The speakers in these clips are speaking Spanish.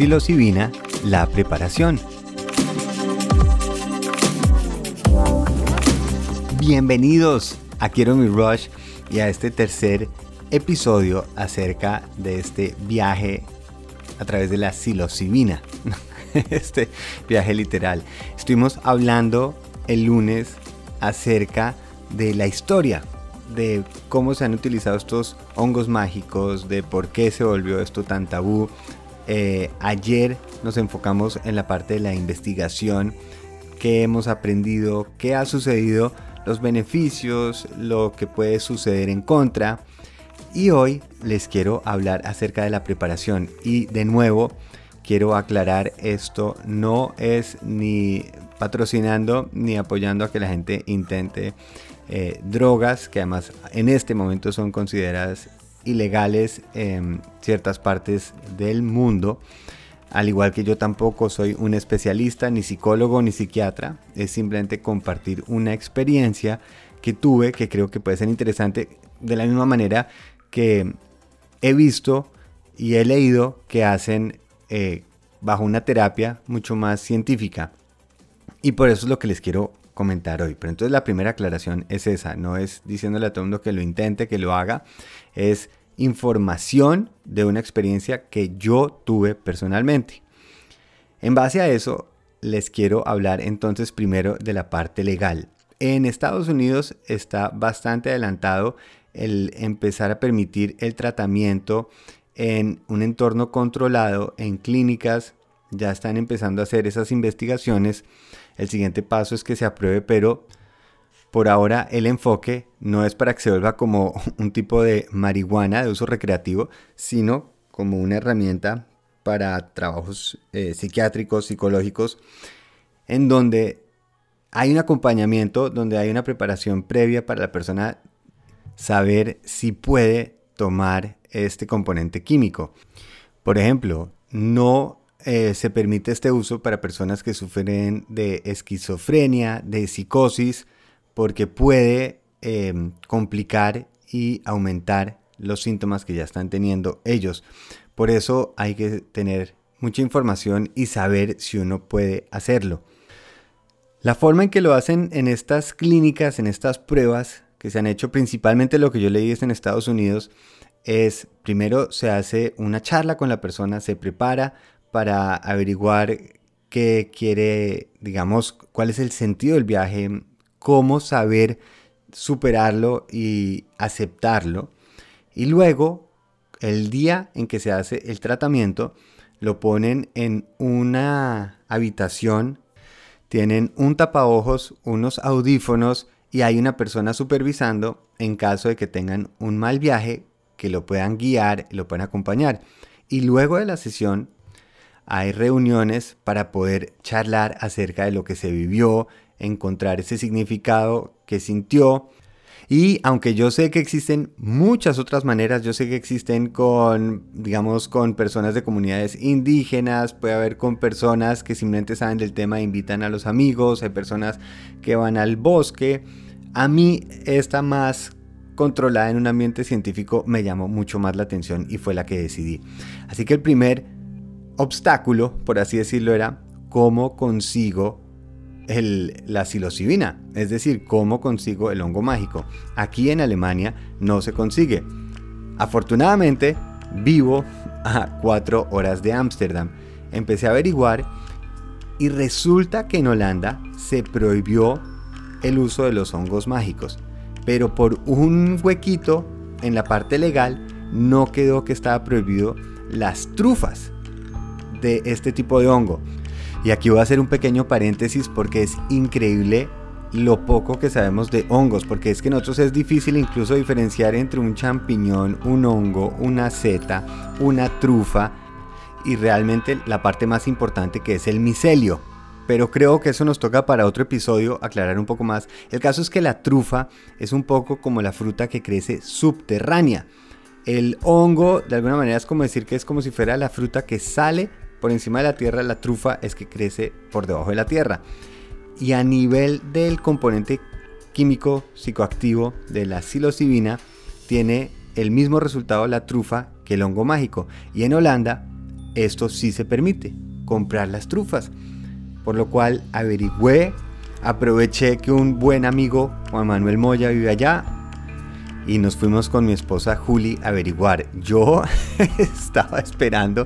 Psilocibina, la preparación. Bienvenidos a Quiero mi Rush y a este tercer episodio acerca de este viaje a través de la psilocibina. Este viaje literal. Estuvimos hablando el lunes acerca de la historia de cómo se han utilizado estos hongos mágicos, de por qué se volvió esto tan tabú. Eh, ayer nos enfocamos en la parte de la investigación, qué hemos aprendido, qué ha sucedido, los beneficios, lo que puede suceder en contra. Y hoy les quiero hablar acerca de la preparación. Y de nuevo, quiero aclarar esto, no es ni patrocinando ni apoyando a que la gente intente eh, drogas que además en este momento son consideradas ilegales en ciertas partes del mundo. Al igual que yo tampoco soy un especialista, ni psicólogo, ni psiquiatra. Es simplemente compartir una experiencia que tuve que creo que puede ser interesante de la misma manera que he visto y he leído que hacen eh, bajo una terapia mucho más científica. Y por eso es lo que les quiero comentar hoy. Pero entonces la primera aclaración es esa, no es diciéndole a todo el mundo que lo intente, que lo haga, es información de una experiencia que yo tuve personalmente. En base a eso, les quiero hablar entonces primero de la parte legal. En Estados Unidos está bastante adelantado el empezar a permitir el tratamiento en un entorno controlado, en clínicas, ya están empezando a hacer esas investigaciones el siguiente paso es que se apruebe, pero por ahora el enfoque no es para que se vuelva como un tipo de marihuana de uso recreativo, sino como una herramienta para trabajos eh, psiquiátricos, psicológicos, en donde hay un acompañamiento, donde hay una preparación previa para la persona saber si puede tomar este componente químico. Por ejemplo, no eh, se permite este uso para personas que sufren de esquizofrenia, de psicosis, porque puede em, complicar y aumentar los síntomas que ya están teniendo ellos. Por eso hay que tener mucha información y saber si uno puede hacerlo. La forma en que lo hacen en estas clínicas, en estas pruebas que se han hecho principalmente lo que yo leí es en Estados Unidos, es primero se hace una charla con la persona, se prepara para averiguar qué quiere, digamos, cuál es el sentido del viaje, cómo saber superarlo y aceptarlo. Y luego, el día en que se hace el tratamiento, lo ponen en una habitación, tienen un tapaojos, unos audífonos y hay una persona supervisando en caso de que tengan un mal viaje, que lo puedan guiar, lo puedan acompañar. Y luego de la sesión hay reuniones para poder charlar acerca de lo que se vivió, encontrar ese significado que sintió. Y aunque yo sé que existen muchas otras maneras, yo sé que existen con, digamos, con personas de comunidades indígenas, puede haber con personas que simplemente saben del tema e invitan a los amigos, hay personas que van al bosque. A mí esta más controlada en un ambiente científico me llamó mucho más la atención y fue la que decidí. Así que el primer obstáculo, por así decirlo, era cómo consigo el, la psilocibina, es decir, cómo consigo el hongo mágico. Aquí en Alemania no se consigue. Afortunadamente, vivo a cuatro horas de Ámsterdam. Empecé a averiguar y resulta que en Holanda se prohibió el uso de los hongos mágicos, pero por un huequito en la parte legal no quedó que estaba prohibido las trufas de este tipo de hongo. Y aquí voy a hacer un pequeño paréntesis porque es increíble lo poco que sabemos de hongos, porque es que nosotros es difícil incluso diferenciar entre un champiñón, un hongo, una seta, una trufa y realmente la parte más importante que es el micelio. Pero creo que eso nos toca para otro episodio aclarar un poco más. El caso es que la trufa es un poco como la fruta que crece subterránea. El hongo, de alguna manera, es como decir que es como si fuera la fruta que sale por encima de la tierra, la trufa es que crece por debajo de la tierra. Y a nivel del componente químico psicoactivo de la psilocibina, tiene el mismo resultado la trufa que el hongo mágico. Y en Holanda esto sí se permite, comprar las trufas. Por lo cual averigüé, aproveché que un buen amigo, Juan Manuel Moya, vive allá, y nos fuimos con mi esposa Juli a averiguar. Yo estaba esperando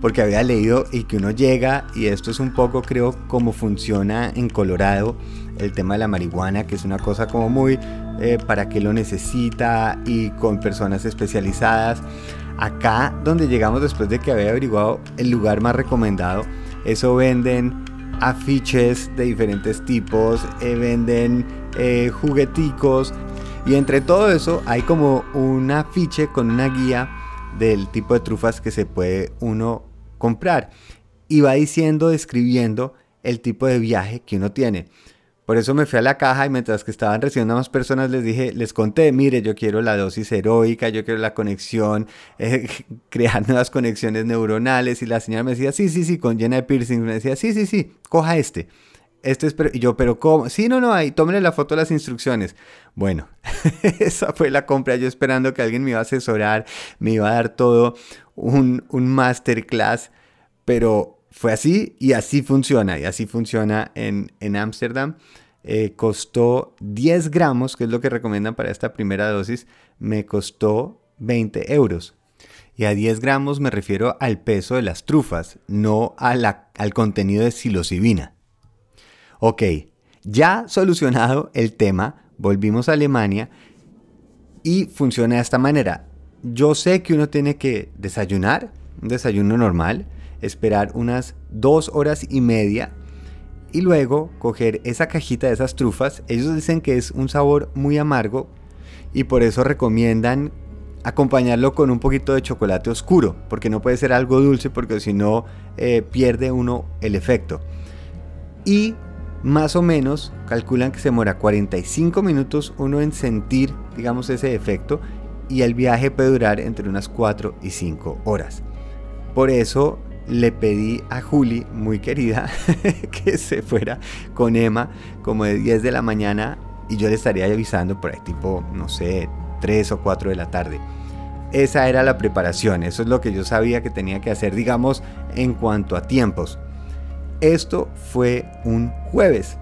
porque había leído y que uno llega, y esto es un poco creo cómo funciona en Colorado, el tema de la marihuana, que es una cosa como muy eh, para qué lo necesita y con personas especializadas. Acá donde llegamos después de que había averiguado el lugar más recomendado, eso venden afiches de diferentes tipos, eh, venden eh, jugueticos y entre todo eso hay como un afiche con una guía del tipo de trufas que se puede uno comprar. Y va diciendo, describiendo el tipo de viaje que uno tiene. Por eso me fui a la caja y mientras que estaban recibiendo a más personas les dije, les conté, mire, yo quiero la dosis heroica, yo quiero la conexión, eh, crear nuevas conexiones neuronales. Y la señora me decía, sí, sí, sí, con llena de piercings. Me decía, sí, sí, sí, coja este. Este es, y yo, pero ¿cómo? Sí, no, no, ahí, tómele la foto las instrucciones. Bueno, esa fue la compra, yo esperando que alguien me iba a asesorar, me iba a dar todo un, un masterclass pero fue así y así funciona, y así funciona en Ámsterdam. Eh, costó 10 gramos, que es lo que recomiendan para esta primera dosis, me costó 20 euros. Y a 10 gramos me refiero al peso de las trufas, no al contenido de psilocibina. Ok, ya solucionado el tema, volvimos a Alemania y funciona de esta manera. Yo sé que uno tiene que desayunar, un desayuno normal, esperar unas dos horas y media y luego coger esa cajita de esas trufas. Ellos dicen que es un sabor muy amargo y por eso recomiendan acompañarlo con un poquito de chocolate oscuro, porque no puede ser algo dulce porque si no eh, pierde uno el efecto. Y más o menos calculan que se demora 45 minutos uno en sentir, digamos, ese efecto y el viaje puede durar entre unas 4 y 5 horas. Por eso le pedí a Juli, muy querida, que se fuera con Emma como de 10 de la mañana y yo le estaría avisando por ahí tipo, no sé, 3 o 4 de la tarde. Esa era la preparación, eso es lo que yo sabía que tenía que hacer, digamos, en cuanto a tiempos. Esto fue un jueves,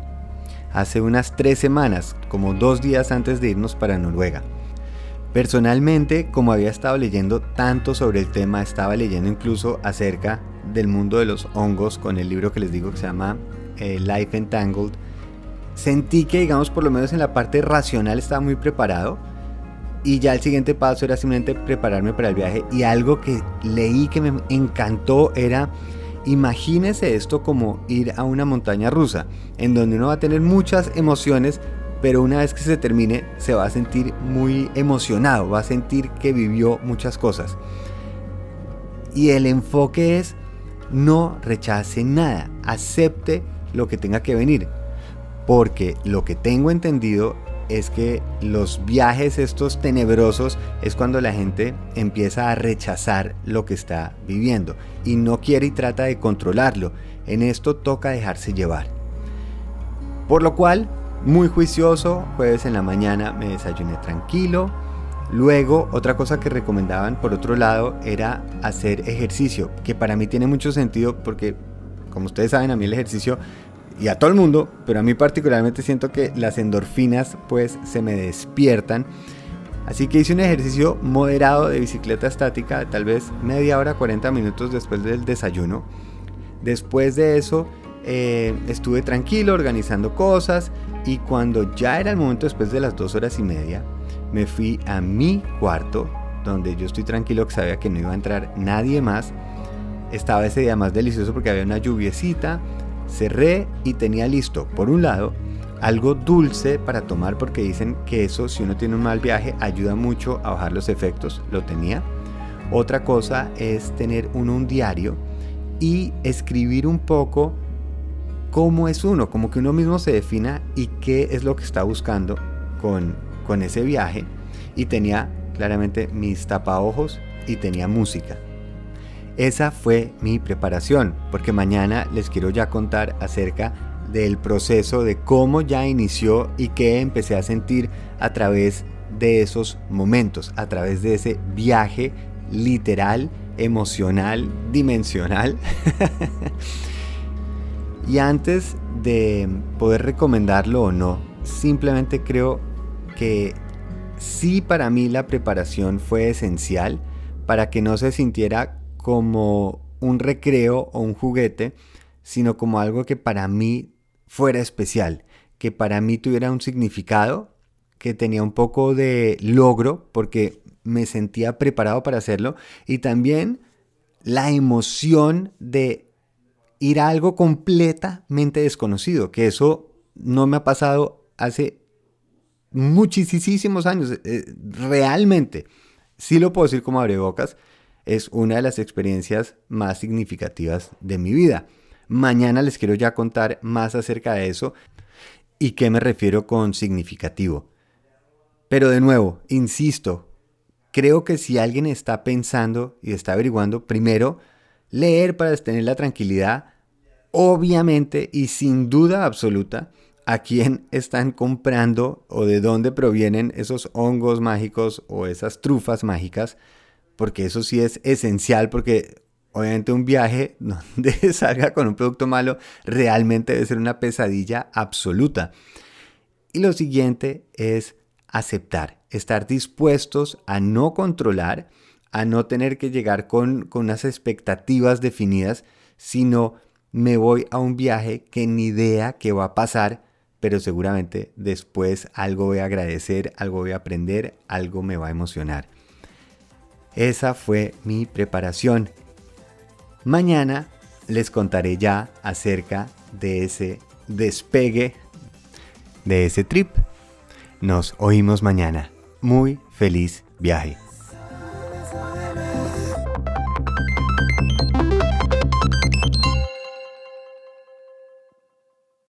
hace unas 3 semanas, como dos días antes de irnos para Noruega. Personalmente, como había estado leyendo tanto sobre el tema, estaba leyendo incluso acerca del mundo de los hongos con el libro que les digo que se llama eh, Life Entangled, sentí que, digamos, por lo menos en la parte racional estaba muy preparado. Y ya el siguiente paso era simplemente prepararme para el viaje. Y algo que leí que me encantó era, imagínese esto como ir a una montaña rusa, en donde uno va a tener muchas emociones, pero una vez que se termine se va a sentir muy emocionado, va a sentir que vivió muchas cosas. Y el enfoque es no rechace nada, acepte lo que tenga que venir, porque lo que tengo entendido es que los viajes estos tenebrosos es cuando la gente empieza a rechazar lo que está viviendo y no quiere y trata de controlarlo. En esto toca dejarse llevar. Por lo cual muy juicioso, jueves en la mañana me desayuné tranquilo. Luego, otra cosa que recomendaban por otro lado era hacer ejercicio, que para mí tiene mucho sentido porque, como ustedes saben, a mí el ejercicio y a todo el mundo, pero a mí particularmente siento que las endorfinas pues se me despiertan. Así que hice un ejercicio moderado de bicicleta estática, tal vez media hora, 40 minutos después del desayuno. Después de eso eh, estuve tranquilo organizando cosas y cuando ya era el momento después de las dos horas y media, me fui a mi cuarto, donde yo estoy tranquilo que sabía que no iba a entrar nadie más. Estaba ese día más delicioso porque había una lluviecita. Cerré y tenía listo, por un lado, algo dulce para tomar porque dicen que eso, si uno tiene un mal viaje, ayuda mucho a bajar los efectos. Lo tenía. Otra cosa es tener uno un diario y escribir un poco cómo es uno, como que uno mismo se defina y qué es lo que está buscando con, con ese viaje. Y tenía claramente mis tapaojos y tenía música. Esa fue mi preparación, porque mañana les quiero ya contar acerca del proceso de cómo ya inició y qué empecé a sentir a través de esos momentos, a través de ese viaje literal emocional, dimensional. y antes de poder recomendarlo o no, simplemente creo que sí para mí la preparación fue esencial para que no se sintiera como un recreo o un juguete, sino como algo que para mí fuera especial, que para mí tuviera un significado, que tenía un poco de logro, porque me sentía preparado para hacerlo, y también la emoción de ir a algo completamente desconocido, que eso no me ha pasado hace muchísimos años, eh, realmente, sí lo puedo decir como abrebocas, es una de las experiencias más significativas de mi vida. Mañana les quiero ya contar más acerca de eso y qué me refiero con significativo. Pero de nuevo, insisto, creo que si alguien está pensando y está averiguando, primero, leer para tener la tranquilidad, obviamente y sin duda absoluta, a quién están comprando o de dónde provienen esos hongos mágicos o esas trufas mágicas, porque eso sí es esencial porque obviamente un viaje donde salga con un producto malo realmente debe ser una pesadilla absoluta. Y lo siguiente es aceptar, estar dispuestos a no controlar, a no tener que llegar con, con unas expectativas definidas, sino me voy a un viaje que ni idea que va a pasar, pero seguramente después algo voy a agradecer, algo voy a aprender, algo me va a emocionar. Esa fue mi preparación. Mañana les contaré ya acerca de ese despegue, de ese trip. Nos oímos mañana. Muy feliz viaje.